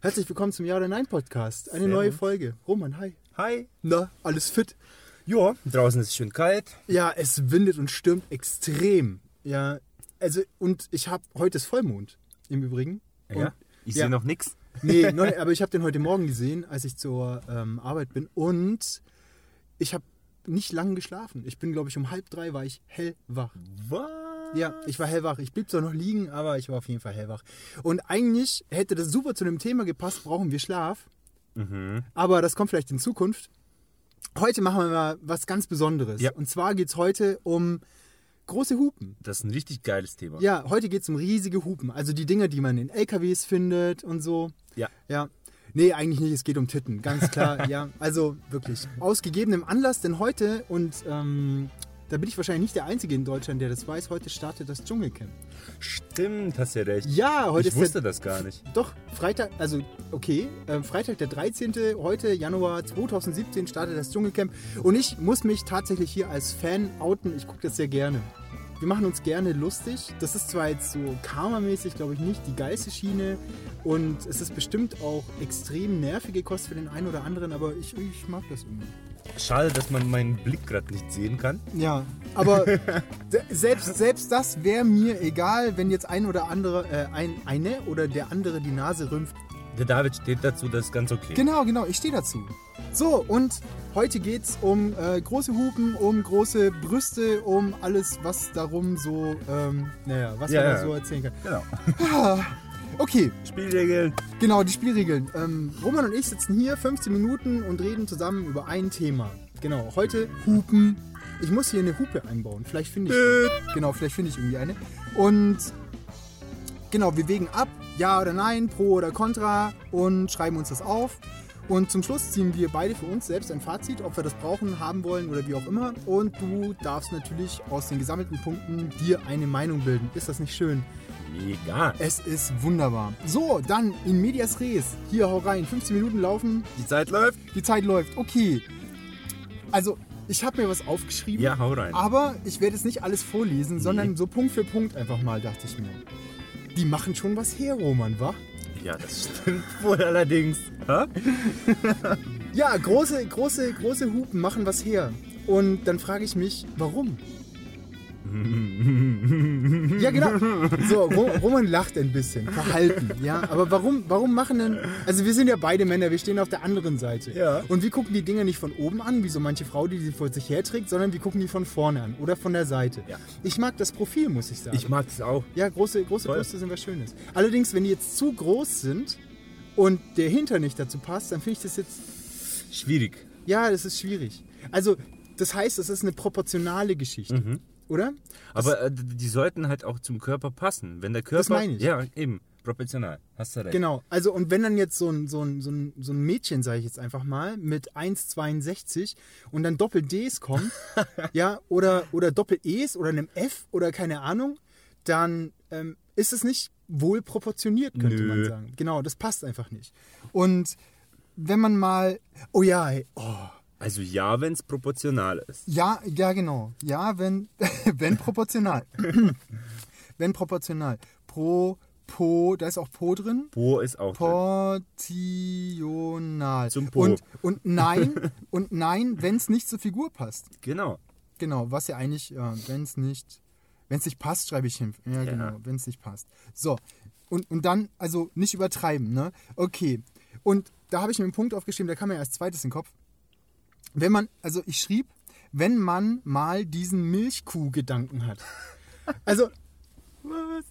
Herzlich willkommen zum Ja oder Nein Podcast. Eine Servus. neue Folge. Roman, hi. Hi. Na, alles fit? Ja, draußen ist es schön kalt. Ja, es windet und stürmt extrem. Ja, also und ich habe heute ist Vollmond im Übrigen. Ja, Und- ich ja. sehe noch nichts. Nee, noch nicht, aber ich habe den heute Morgen gesehen, als ich zur ähm, Arbeit bin und ich habe nicht lange geschlafen. Ich bin, glaube ich, um halb drei war ich hellwach. Was? Ja, ich war hellwach. Ich blieb zwar noch liegen, aber ich war auf jeden Fall hellwach. Und eigentlich hätte das super zu dem Thema gepasst, brauchen wir Schlaf. Mhm. Aber das kommt vielleicht in Zukunft. Heute machen wir mal was ganz Besonderes. Ja. Und zwar geht es heute um große Hupen. Das ist ein richtig geiles Thema. Ja, heute geht es um riesige Hupen. Also die Dinger, die man in LKWs findet und so. Ja. Ja. Nee, eigentlich nicht. Es geht um Titten. Ganz klar. ja. Also wirklich. Aus gegebenem Anlass, denn heute, und ähm, da bin ich wahrscheinlich nicht der Einzige in Deutschland, der das weiß, heute startet das Dschungelcamp. Stimmt, hast ja recht. Ja, heute ich ist wusste der, das gar nicht. Doch, Freitag, also okay, äh, Freitag der 13. heute, Januar 2017, startet das Dschungelcamp. Und ich muss mich tatsächlich hier als Fan outen. Ich gucke das sehr gerne. Wir machen uns gerne lustig. Das ist zwar jetzt so karmamäßig, glaube ich, nicht die geilste Schiene. Und es ist bestimmt auch extrem nervige Kost für den einen oder anderen, aber ich, ich mag das irgendwie. Schade, dass man meinen Blick gerade nicht sehen kann. Ja, aber se- selbst, selbst das wäre mir egal, wenn jetzt ein oder andere, äh, ein, eine oder der andere die Nase rümpft. Der David steht dazu, das ist ganz okay. Genau, genau, ich stehe dazu. So, und heute geht es um äh, große Hupen, um große Brüste, um alles, was darum so, ähm, naja, was Ja, man da ja. so erzählen kann. Genau. Okay, Spielregeln. genau, die Spielregeln. Ähm, Roman und ich sitzen hier 15 Minuten und reden zusammen über ein Thema. Genau, heute Hupen. Ich muss hier eine Hupe einbauen. Vielleicht finde ich. Genau, vielleicht finde ich irgendwie eine. Und genau, wir wägen ab, ja oder nein, pro oder contra und schreiben uns das auf. Und zum Schluss ziehen wir beide für uns selbst ein Fazit, ob wir das brauchen, haben wollen oder wie auch immer. Und du darfst natürlich aus den gesammelten Punkten dir eine Meinung bilden. Ist das nicht schön? Mega. Es ist wunderbar. So, dann in Medias Res. Hier, hau rein. 15 Minuten laufen. Die Zeit läuft. Die Zeit läuft. Okay. Also, ich habe mir was aufgeschrieben. Ja, hau rein. Aber ich werde jetzt nicht alles vorlesen, sondern so Punkt für Punkt einfach mal, dachte ich mir. Die machen schon was her, Roman, wa? Ja, das stimmt wohl allerdings. Ja, große, große, große Hupen machen was her. Und dann frage ich mich, warum? ja, genau. So, Ro- Roman lacht ein bisschen, verhalten, ja. Aber warum, warum machen denn, also wir sind ja beide Männer, wir stehen auf der anderen Seite. Ja. Und wir gucken die Dinger nicht von oben an, wie so manche Frau, die sie vor sich herträgt, sondern wir gucken die von vorne an oder von der Seite. Ja. Ich mag das Profil, muss ich sagen. Ich mag das auch. Ja, große, große. Brüste sind was Schönes. Allerdings, wenn die jetzt zu groß sind und der Hinter nicht dazu passt, dann finde ich das jetzt Schwierig. ja, das ist schwierig. Also, das heißt, es ist eine proportionale Geschichte. Mhm. Oder? Aber äh, die sollten halt auch zum Körper passen. Wenn der Körper. meine ich. Ja, eben. Proportional. Hast du recht. Genau. Also, und wenn dann jetzt so ein, so ein, so ein, so ein Mädchen, sage ich jetzt einfach mal, mit 1,62 und dann Doppel-Ds kommt, ja, oder, oder Doppel-Es oder einem F oder keine Ahnung, dann ähm, ist es nicht wohl proportioniert, könnte Nö. man sagen. Genau, das passt einfach nicht. Und wenn man mal. Oh ja, oh, Also ja, wenn es proportional ist. Ja, ja, genau. Ja, wenn, wenn proportional. wenn proportional. Pro, po, da ist auch po drin. Po ist auch. Portional. Zum Po. Und, und nein, und nein, wenn es nicht zur Figur passt. Genau. Genau, was ja eigentlich, ja, wenn es nicht, wenn es nicht passt, schreibe ich hin. Ja, Ja. genau, wenn es nicht passt. So, und, und dann, also nicht übertreiben, ne? Okay. Und da habe ich mir einen Punkt aufgeschrieben, der kam mir als zweites in den Kopf. Wenn man, also ich schrieb, wenn man mal diesen Milchkuh-Gedanken hat. Also,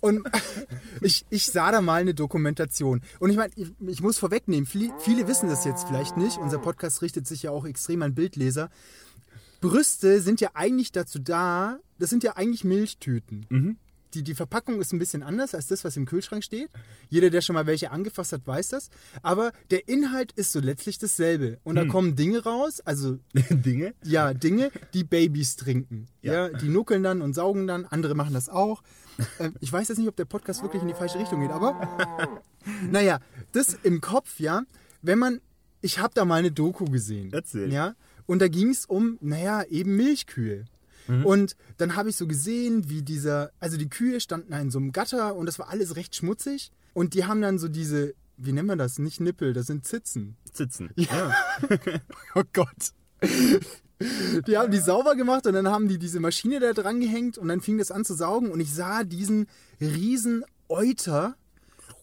und ich, ich sah da mal eine Dokumentation. Und ich meine, ich, ich muss vorwegnehmen, viele, viele wissen das jetzt vielleicht nicht. Unser Podcast richtet sich ja auch extrem an Bildleser. Brüste sind ja eigentlich dazu da, das sind ja eigentlich Milchtüten. Die, die Verpackung ist ein bisschen anders als das, was im Kühlschrank steht. Jeder, der schon mal welche angefasst hat, weiß das. Aber der Inhalt ist so letztlich dasselbe. Und da kommen Dinge raus, also Dinge? ja, Dinge, die Babys trinken. Ja. die nuckeln dann und saugen dann. Andere machen das auch. Ähm, ich weiß jetzt nicht, ob der Podcast wirklich in die falsche Richtung geht, aber naja, das im Kopf, ja, wenn man, ich habe da mal eine Doku gesehen. Erzähl. Ja, und da ging es um, naja, eben Milchkühe. Und dann habe ich so gesehen, wie dieser, also die Kühe standen in so einem Gatter und das war alles recht schmutzig. Und die haben dann so diese, wie nennen wir das? Nicht Nippel, das sind Zitzen. Sitzen. Ja. Oh Gott. Die haben die sauber gemacht und dann haben die diese Maschine da dran gehängt und dann fing das an zu saugen und ich sah diesen riesen Euter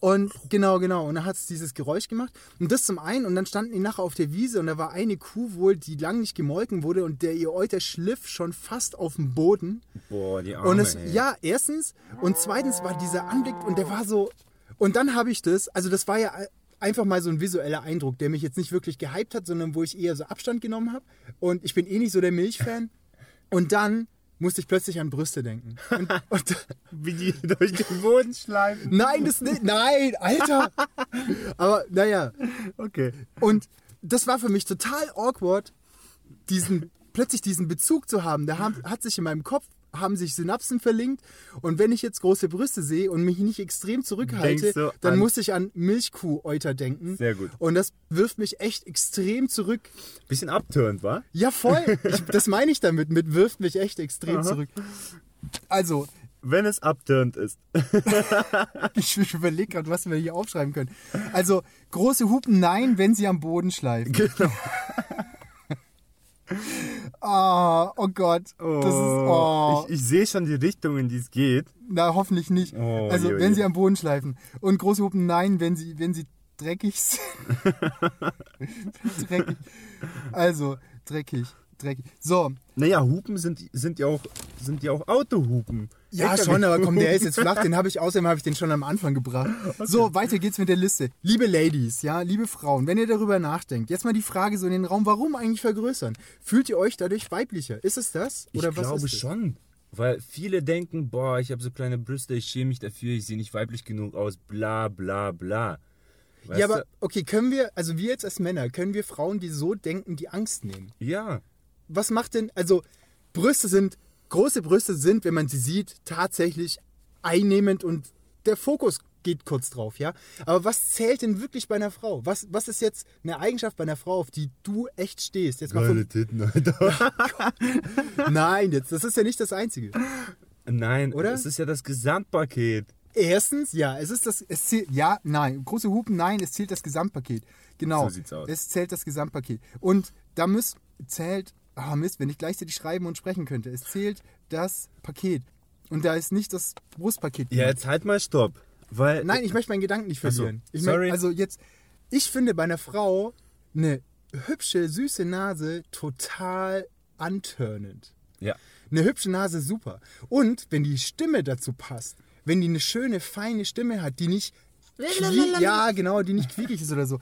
und genau, genau. Und dann hat es dieses Geräusch gemacht. Und das zum einen. Und dann standen die nachher auf der Wiese und da war eine Kuh wohl, die lang nicht gemolken wurde und der ihr Euter schliff schon fast auf dem Boden. Boah, die Arme, Und es, ey. ja, erstens. Und zweitens war dieser Anblick und der war so. Und dann habe ich das, also das war ja einfach mal so ein visueller Eindruck, der mich jetzt nicht wirklich gehypt hat, sondern wo ich eher so Abstand genommen habe. Und ich bin eh nicht so der Milchfan. Und dann musste ich plötzlich an Brüste denken. Und, und, Wie die durch den Boden schleifen. nein, das nicht. Nein, Alter. Aber naja. Okay. Und das war für mich total awkward, diesen, plötzlich diesen Bezug zu haben. Haben, hat sich in meinem Kopf haben sich Synapsen verlinkt und wenn ich jetzt große Brüste sehe und mich nicht extrem zurückhalte, dann an- muss ich an Milchkuh-Euter denken. Sehr gut. Und das wirft mich echt extrem zurück. Bisschen abturnt, wa? Ja, voll. Ich, das meine ich damit. Mit wirft mich echt extrem zurück. Also, Wenn es abturnt ist. ich, ich überlege gerade, was wir hier aufschreiben können. Also, große Hupen, nein, wenn sie am Boden schleifen. Genau. Ah, oh Gott. Das ist, oh, Ich, ich sehe schon die Richtung, in die es geht. na, hoffentlich nicht. Oh, also, je, oh wenn je. sie am Boden schleifen. Und große Hupen, nein, wenn sie, wenn sie dreckig sind. dreckig. Also, dreckig, dreckig. So, Naja, Hupen sind, sind, ja auch, sind ja auch Autohupen. Ja, LKW schon, aber komm, der ist jetzt flach, den habe ich, außerdem habe ich den schon am Anfang gebracht. So, weiter geht's mit der Liste. Liebe Ladies, ja, liebe Frauen, wenn ihr darüber nachdenkt, jetzt mal die Frage so in den Raum, warum eigentlich vergrößern? Fühlt ihr euch dadurch weiblicher? Ist es das? Oder ich was glaube ist schon. Weil viele denken, boah, ich habe so kleine Brüste, ich schäme mich dafür, ich sehe nicht weiblich genug aus, bla bla bla. Weißt Ja, aber okay, können wir, also wir jetzt als Männer, können wir Frauen, die so denken, die Angst nehmen? Ja. Was macht denn, also Brüste sind, große Brüste sind, wenn man sie sieht, tatsächlich einnehmend und der Fokus geht kurz drauf, ja. Aber was zählt denn wirklich bei einer Frau? Was, was ist jetzt eine Eigenschaft bei einer Frau, auf die du echt stehst? Jetzt mal von, Titten, Alter. nein, jetzt, das ist ja nicht das Einzige. Nein, Oder? es ist ja das Gesamtpaket. Erstens, ja, es ist das, es zählt, ja, nein, große Hupen, nein, es zählt das Gesamtpaket. Genau. So sieht's aus. Es zählt das Gesamtpaket. Und da muss, zählt, ah Mist, wenn ich gleichzeitig schreiben und sprechen könnte, es zählt das Paket. Und da ist nicht das Brustpaket. Ja, jetzt halt mal Stopp. Weil, Nein, ich möchte meinen Gedanken nicht Ach so, verlieren. ich mein, sorry. also jetzt, ich finde bei einer Frau eine hübsche, süße Nase total antörnend. Ja. Eine hübsche Nase super. Und wenn die Stimme dazu passt, wenn die eine schöne, feine Stimme hat, die nicht ja, genau, die nicht quiekig ist oder so.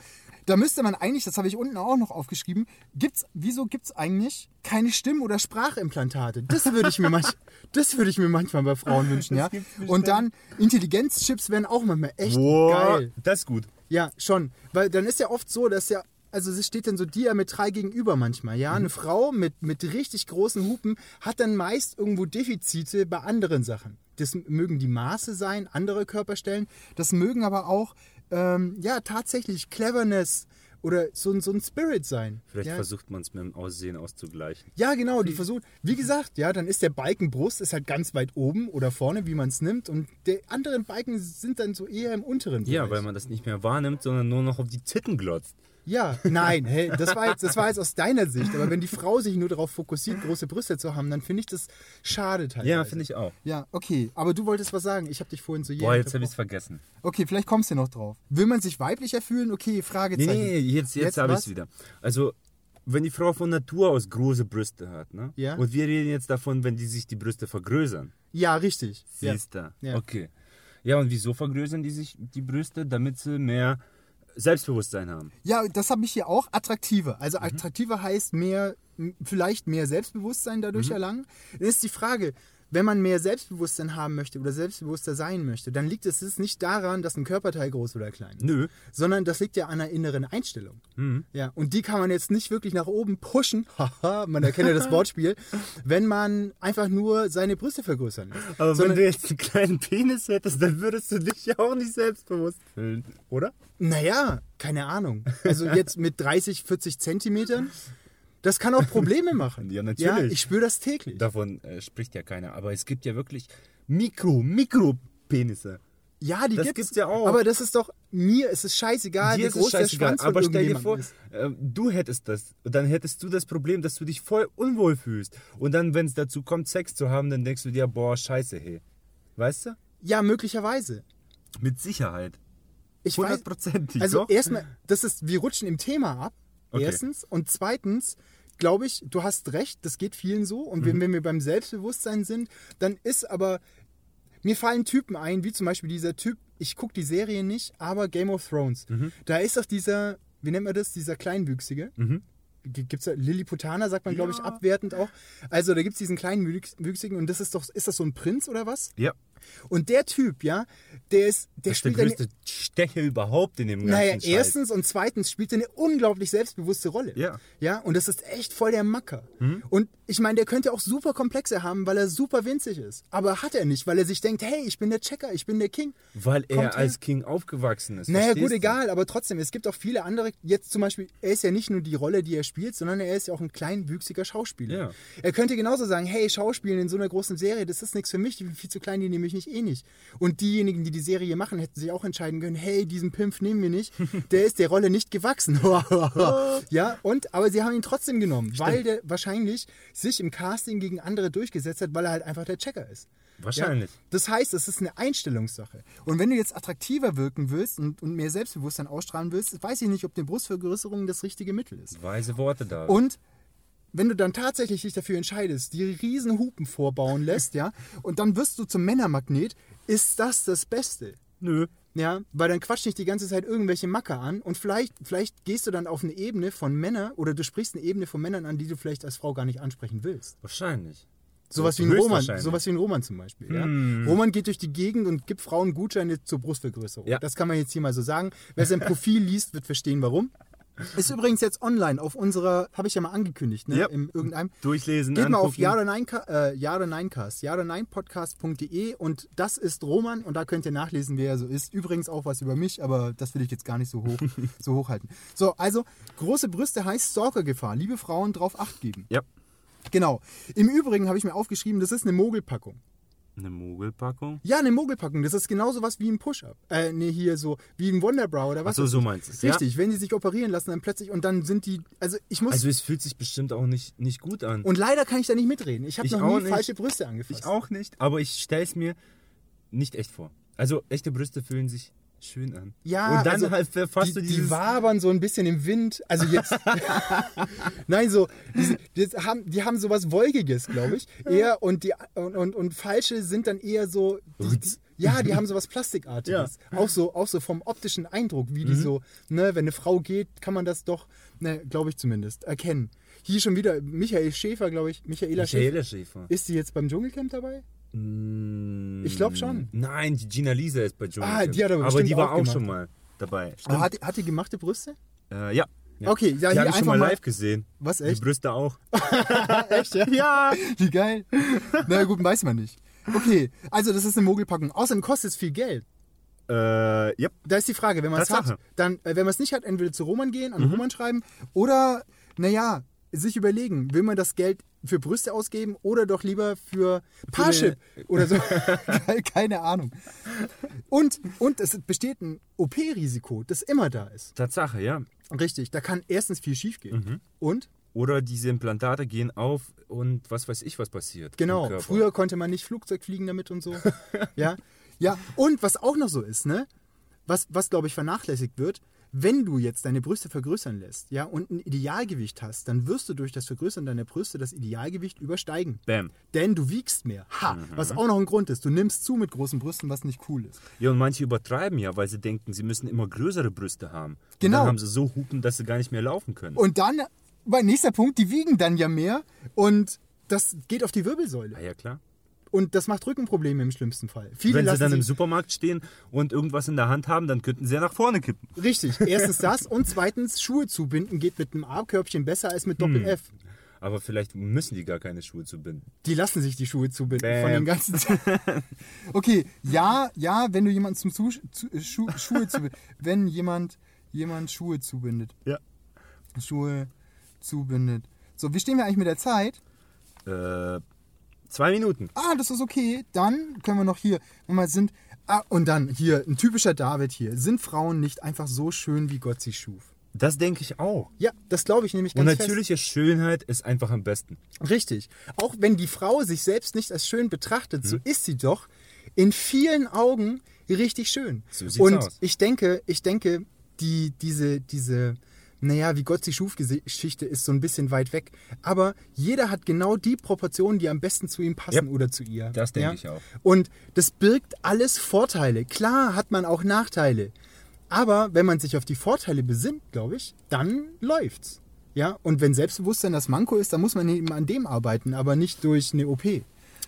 Da müsste man eigentlich, das habe ich unten auch noch aufgeschrieben, gibt's, wieso gibt es eigentlich keine Stimm- oder Sprachimplantate? Das würde ich mir manch, das würde ich mir manchmal bei Frauen wünschen, ja. Und dann Intelligenzchips wären auch manchmal echt Boah, geil. das ist gut. Ja, schon. Weil dann ist ja oft so, dass ja, also es steht dann so diametral gegenüber manchmal, ja. Eine Frau mit, mit richtig großen Hupen hat dann meist irgendwo Defizite bei anderen Sachen. Das mögen die Maße sein, andere Körperstellen. Das mögen aber auch, ähm, ja, tatsächlich Cleverness oder so, ein- so ein Spirit sein. Vielleicht ja? versucht man es mit dem Aussehen auszugleichen. Ja, genau, die versucht, wie gesagt, ja, dann ist der Balken Brust ist halt ganz weit oben oder vorne, wie man es nimmt, und die anderen Balken sind dann so eher im unteren Bereich. Ja, weil man das nicht mehr wahrnimmt, sondern nur noch auf die Titten glotzt. Ja, nein, hey, das war, jetzt, das war jetzt aus deiner Sicht. Aber wenn die Frau sich nur darauf fokussiert, große Brüste zu haben, dann finde ich das schade teilweise. Ja, finde ich auch. Ja, okay. Aber du wolltest was sagen. Ich habe dich vorhin so Boah, jetzt habe ich es vergessen. Okay, vielleicht kommst du noch drauf. Will man sich weiblicher fühlen? Okay, Nee, Fragezeichen. nee, jetzt, jetzt, Jetzt habe ich es wieder. Also, wenn die Frau von Natur aus große Brüste hat, ne? Ja. Und wir reden jetzt davon, wenn die sich die Brüste vergrößern. Ja, richtig. Siehst du? Ja. Okay. Ja, und wieso vergrößern die sich die Brüste? Damit sie mehr Selbstbewusstsein haben. ja, das habe ich hier auch. Attraktiver. Mhm. Also attraktiver heißt mehr, vielleicht mehr Selbstbewusstsein dadurch Mhm. erlangen. Dann ist die Frage, wenn man mehr Selbstbewusstsein haben möchte oder selbstbewusster sein möchte, dann liegt es nicht daran, dass ein Körperteil groß oder klein ist. Nö. sondern das liegt ja an einer inneren Einstellung. Mhm. Ja, und die kann man jetzt nicht wirklich nach oben pushen, haha, man erkennt ja das Wortspiel, wenn man einfach nur seine Brüste vergrößern lässt. Aber Sondern- wenn du jetzt einen kleinen Penis hättest, dann würdest du dich ja auch nicht selbstbewusst fühlen, oder? Naja, keine Ahnung. Also jetzt mit 30, 40 Zentimetern, Das kann auch Probleme machen. Ja, natürlich. Ja, ich spüre das täglich. Davon äh, spricht ja keiner. Aber es gibt ja wirklich Mikro, Mikropenisse. ja, die das gibt's, gibt's ja auch. Aber das ist doch, mir ist es scheißegal, Dir wie ist groß der scheißegal, Schwanz von aber stell dir vor, ist. äh, du hättest das. Dann hättest du das Problem, dass du dich voll unwohl fühlst. Und dann, wenn es dazu kommt, Sex zu haben, dann denkst du dir, boah, scheiße, hey. Weißt du? Ja, möglicherweise. Mit Sicherheit. Ich weiß, Hundertprozentig. Also erstmal, das ist, wir rutschen im Thema ab. Okay. Erstens. Und zweitens, glaube ich, du hast recht, das geht vielen so. Und Mhm. wenn, wenn wir beim Selbstbewusstsein sind, dann ist aber, mir fallen Typen ein, wie zum Beispiel dieser Typ, ich gucke die Serie nicht, aber Game of Thrones. Mhm. Da ist doch dieser, wie nennt man das, dieser Kleinwüchsige. Mhm. Gibt es da Lilliputaner, sagt man, glaube ich, Ja. abwertend auch. Also da gibt es diesen kleinen Wüchs- Wüchsigen und das ist doch, ist das so ein Prinz oder was? Ja. Und der Typ, ja, der ist, der Das ist der spielt eine, größte Stecher überhaupt in dem ganzen naja, Scheiß. erstens und zweitens spielt er eine unglaublich selbstbewusste Rolle. Ja. Hm? Ja, und das ist echt voll der Macker. Und ich meine, der könnte auch super Komplexe haben, weil er super winzig ist. Aber hat er nicht, weil er sich denkt, hey, ich bin der Checker, ich bin der King. Weil er Kommt her. als King aufgewachsen ist. Naja, gut, du? egal, aber trotzdem, es gibt auch viele andere. Jetzt zum Beispiel, er ist ja nicht nur die Rolle, die er spielt, sondern er ist ja auch ein kleinwüchsiger Schauspieler. Ja. Er könnte genauso sagen: Hey, Schauspielen in so einer großen Serie, das ist nichts für mich, die bin viel zu klein, die nehme ich nicht eh nicht. Und diejenigen, die die Serie machen, hätten sich auch entscheiden können: Hey, diesen Pimpf nehmen wir nicht, der ist der Rolle nicht gewachsen. ja, und, aber sie haben ihn trotzdem genommen, weil der wahrscheinlich sich im Casting gegen andere durchgesetzt hat, weil er halt einfach der Checker ist. Wahrscheinlich. Ja? Das heißt, es ist eine Einstellungssache. Und wenn du jetzt attraktiver wirken willst und, und mehr Selbstbewusstsein ausstrahlen willst, weiß ich nicht, ob eine Brustvergrößerung das richtige Mittel ist. Weise Worte da. Und wenn du dann tatsächlich dich dafür entscheidest, die riesen Hupen vorbauen lässt, ja, und dann wirst du zum Männermagnet, ist das das Beste. Nö. Ja, weil dann quatscht nicht die ganze Zeit irgendwelche Macker an und vielleicht, vielleicht gehst du dann auf eine Ebene von Männern oder du sprichst eine Ebene von Männern an, die du vielleicht als Frau gar nicht ansprechen willst. Wahrscheinlich. Sowas wie ein Roman, sowas wie ein Roman zum Beispiel. Ja? Hm. Roman geht durch die Gegend und gibt Frauen Gutscheine zur Brustvergrößerung. Ja. Das kann man jetzt hier mal so sagen. Wer sein Profil liest, wird verstehen, warum. Ist übrigens jetzt online auf unserer, habe ich ja mal angekündigt, ne? Ja. in irgendeinem. Durchlesen, Geht mal auf angucken. Ja oder Nein, äh, ja oder Nein Cast, ja oder Nein Podcast.de und das ist Roman und da könnt ihr nachlesen, wer er so ist. Übrigens auch was über mich, aber das will ich jetzt gar nicht so hoch, so hochhalten. So, also große Brüste heißt Stalkergefahr. Liebe Frauen, drauf Acht geben. Ja. Genau. Im Übrigen habe ich mir aufgeschrieben, das ist eine Mogelpackung. Eine Mogelpackung. Ja, eine Mogelpackung. Das ist genauso was wie ein Push-Up. Äh, nee, hier so, wie ein Wonderbrow oder was. Achso, so meinst du es. Richtig, wenn die sich operieren lassen, dann plötzlich und dann sind die, also ich muss, Also es fühlt sich bestimmt auch nicht, nicht gut an. und leider kann ich da nicht mitreden. Ich habe noch auch nie nicht. falsche Brüste angefasst. ich auch nicht, aber ich stelle es mir nicht echt vor. Also echte Brüste fühlen sich schön an. Ja, Und dann also halt verfasst die, die wabern so ein bisschen im Wind. Also jetzt. Nein, so. Diese, die, haben, die haben sowas Wolkiges, glaube ich. Eher und, die, und, und, und falsche sind dann eher so. Die, die, ja, die haben sowas Plastikartiges. Auch, so, auch so vom optischen Eindruck, wie die so, ne, wenn eine Frau geht, kann man das doch, ne, glaube ich zumindest, erkennen. Hier schon wieder Michael Schäfer, glaube ich. Michaela, Schäfer. Michaela Schäfer. Ist sie jetzt beim Dschungelcamp dabei? Mm, Ich glaub schon. Nein, die Gina Lisa ist bei Dschungelcamp. Ah, die hat aber Aber die war auch gemacht. schon mal dabei. Aber hat, hat die gemachte Brüste? Äh, ja. ja. Okay, ja, die habe ich schon mal live gesehen. Was, Die echt? Brüste auch. Echt, ja? ja. Wie geil. Na gut, weiß man nicht. Okay, also das ist eine Mogelpackung. Außerdem kostet es viel Geld. Äh, ja. Da ist die Frage, wenn man es hat, dann, äh, wenn man es nicht hat, entweder zu Roman gehen, Mhm. an Roman schreiben oder, naja, sich überlegen, will man das Geld für Brüste ausgeben oder doch lieber für Parship oder so. Keine Ahnung. Und, und es besteht ein OP-Risiko, das immer da ist. Tatsache, ja. Richtig, da kann erstens viel schief gehen. Mhm. Und, Oder diese Implantate gehen auf und was weiß ich, was passiert. genau, früher konnte man nicht Flugzeug fliegen damit und so. ja, ja. Und was auch noch so ist, ne? Was, was glaube ich vernachlässigt wird, wenn du jetzt deine Brüste vergrößern lässt, ja, und ein Idealgewicht hast, dann wirst du durch das Vergrößern deiner Brüste das Idealgewicht übersteigen. Bam. Denn du wiegst mehr. Ha, was auch noch ein Grund ist. Du nimmst zu mit großen Brüsten, was nicht cool ist. Ja, und manche übertreiben ja, weil sie denken, sie müssen immer größere Brüste haben. Und Genau. dann haben sie so Hupen, dass sie gar nicht mehr laufen können. Und dann, mein nächster Punkt, die wiegen dann ja mehr und das geht auf die Wirbelsäule. ah, ja, klar. Und das macht Rückenprobleme im schlimmsten Fall. Viele Wenn sie dann im Supermarkt stehen und irgendwas in der Hand haben, dann könnten sie ja nach vorne kippen. Richtig, erstens das und zweitens Schuhe zubinden geht mit einem A-Körbchen besser als mit Hm. Doppel-F. Aber vielleicht müssen die gar keine Schuhe zubinden. Die lassen sich die Schuhe zubinden Bam. von den ganzen. okay, ja, ja, wenn du jemanden zum zu, zu, äh, Schu, Schuhe zubindet, wenn jemand jemand Schuhe zubindet, Ja. Schuhe zubindet. So, wie stehen wir eigentlich mit der Zeit? Äh, zwei Minuten. Ah, das ist okay. Dann können wir noch hier, wenn wir sind. Ah, und dann hier, ein typischer David hier. Sind Frauen nicht einfach so schön, wie Gott sie schuf? Das denke ich auch. Ja, das glaube ich nämlich Und ganz natürliche Schönheit ist einfach am besten. fest. Richtig. Auch wenn die Frau sich selbst nicht als schön betrachtet, Mhm. so ist sie doch in vielen Augen richtig schön. So sieht's und aus. ich denke, ich denke, die, diese, diese, naja, wie Gott sie schuf, Geschichte ist so ein bisschen weit weg. Aber jeder hat genau die Proportionen, die am besten zu ihm passen Ja, oder zu ihr. das denke ich auch. Und das birgt alles Vorteile. Klar hat man auch Nachteile. Aber wenn man sich auf die Vorteile besinnt, glaube ich, dann läuft's. Ja, und wenn Selbstbewusstsein das Manko ist, dann muss man eben an dem arbeiten, aber nicht durch eine OP.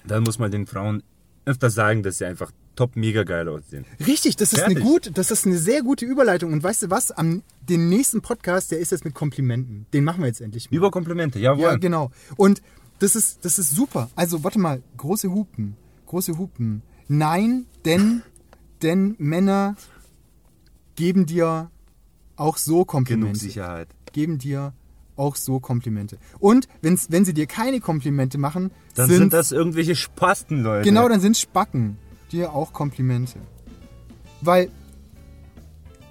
Dann muss man den Frauen öfter sagen, dass sie einfach top mega geil aussehen. Richtig, das ist eine gut, das ist eine sehr gute Überleitung. Und weißt du was? Am den nächsten Podcast, der ist jetzt mit Komplimenten. Den machen wir jetzt endlich mal. Über Komplimente, jawohl. Ja, genau. Und das ist, das ist super. Also, warte mal, große Hupen. Große Hupen. Nein, denn, denn Männer geben dir auch so Genug Komplimente. Sicherheit. Geben dir auch so Komplimente. Und wenn's, wenn sie dir keine Komplimente machen, Dann sind das irgendwelche Spasten, Leute. Genau, dann sind Spacken dir auch Komplimente. Weil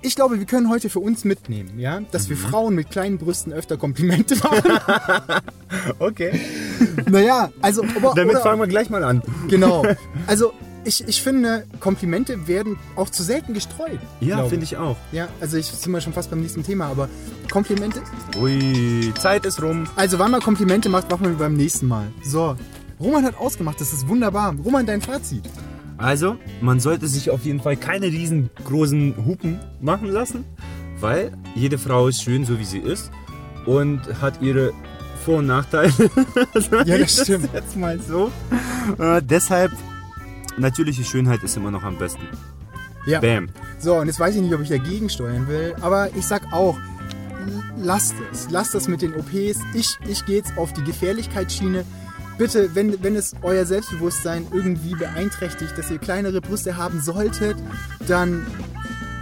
ich glaube, wir können heute für uns mitnehmen, ja, dass Mhm. wir Frauen mit kleinen Brüsten öfter Komplimente machen. Okay. naja, also. Aber, Damit oder, fangen wir gleich mal an. Genau. Also, ich, ich finde, Komplimente werden auch zu selten gestreut. Ja, finde ich auch. Ja, also ich sind wir schon fast beim nächsten Thema, aber Komplimente. Ui, Zeit ist rum. Also, wann man Komplimente macht, machen wir beim nächsten Mal. So. Roman hat ausgemacht, das ist wunderbar. Roman, dein Fazit. Also, man sollte sich auf jeden Fall keine riesengroßen Hupen machen lassen, weil jede Frau ist schön, so wie sie ist und hat ihre Vor- und Nachteile. Ja, das stimmt. Jetzt mal so. Äh, deshalb, natürliche Schönheit ist immer noch am besten. Ja. Bam. So, und jetzt weiß ich nicht, ob ich dagegen steuern will, aber ich sag auch, lasst es. Lasst es mit den OPs. Ich, ich gehe jetzt auf die Gefährlichkeitsschiene. Bitte, wenn, wenn es euer Selbstbewusstsein irgendwie beeinträchtigt, dass ihr kleinere Brüste haben solltet, dann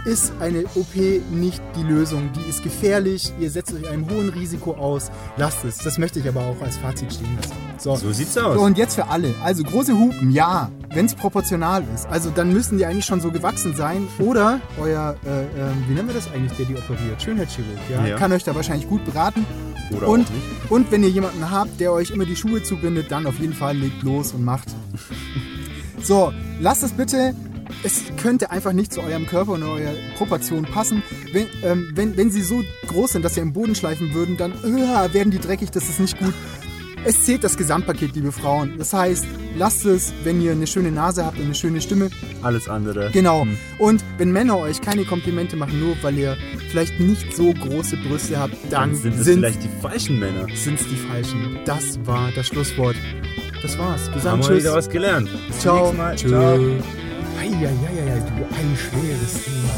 ist eine OP nicht die Lösung. Die ist gefährlich. Ihr setzt euch einem hohen Risiko aus. Lasst es. Das möchte ich aber auch als Fazit stehen lassen. So, So sieht's aus. so, und jetzt für alle. Also große Hupen, ja, wenn es proportional ist. Also dann müssen die eigentlich schon so gewachsen sein. Oder euer, äh, äh, wie nennen wir das eigentlich, der die operiert? Schönheitschirurg, ja? Ja. Kann euch da wahrscheinlich gut beraten. Oder und, auch nicht. und wenn ihr jemanden habt, der euch immer die Schuhe zubindet, dann auf jeden Fall legt los und macht. So, lasst es bitte. Es könnte einfach nicht zu eurem Körper und eurer Proportion passen. Wenn, ähm, wenn, wenn sie so groß sind, dass sie im Boden schleifen würden, dann äh, werden die dreckig, das ist nicht gut. Es zählt das Gesamtpaket, liebe Frauen. Das heißt, lasst es, wenn ihr eine schöne Nase habt und eine schöne Stimme. Alles andere. Genau. Und wenn Männer euch keine Komplimente machen, nur weil ihr vielleicht nicht so große Brüste habt, dann Dann sind es sind vielleicht die falschen Männer. sind's die falschen. Das war das Schlusswort. Das war's. Wir sagen Haben wir Tschüss. wieder was gelernt. Bis Ciao. zum Mal. Tschüss. Ciao. Eieieiei, du ein schweres Thema.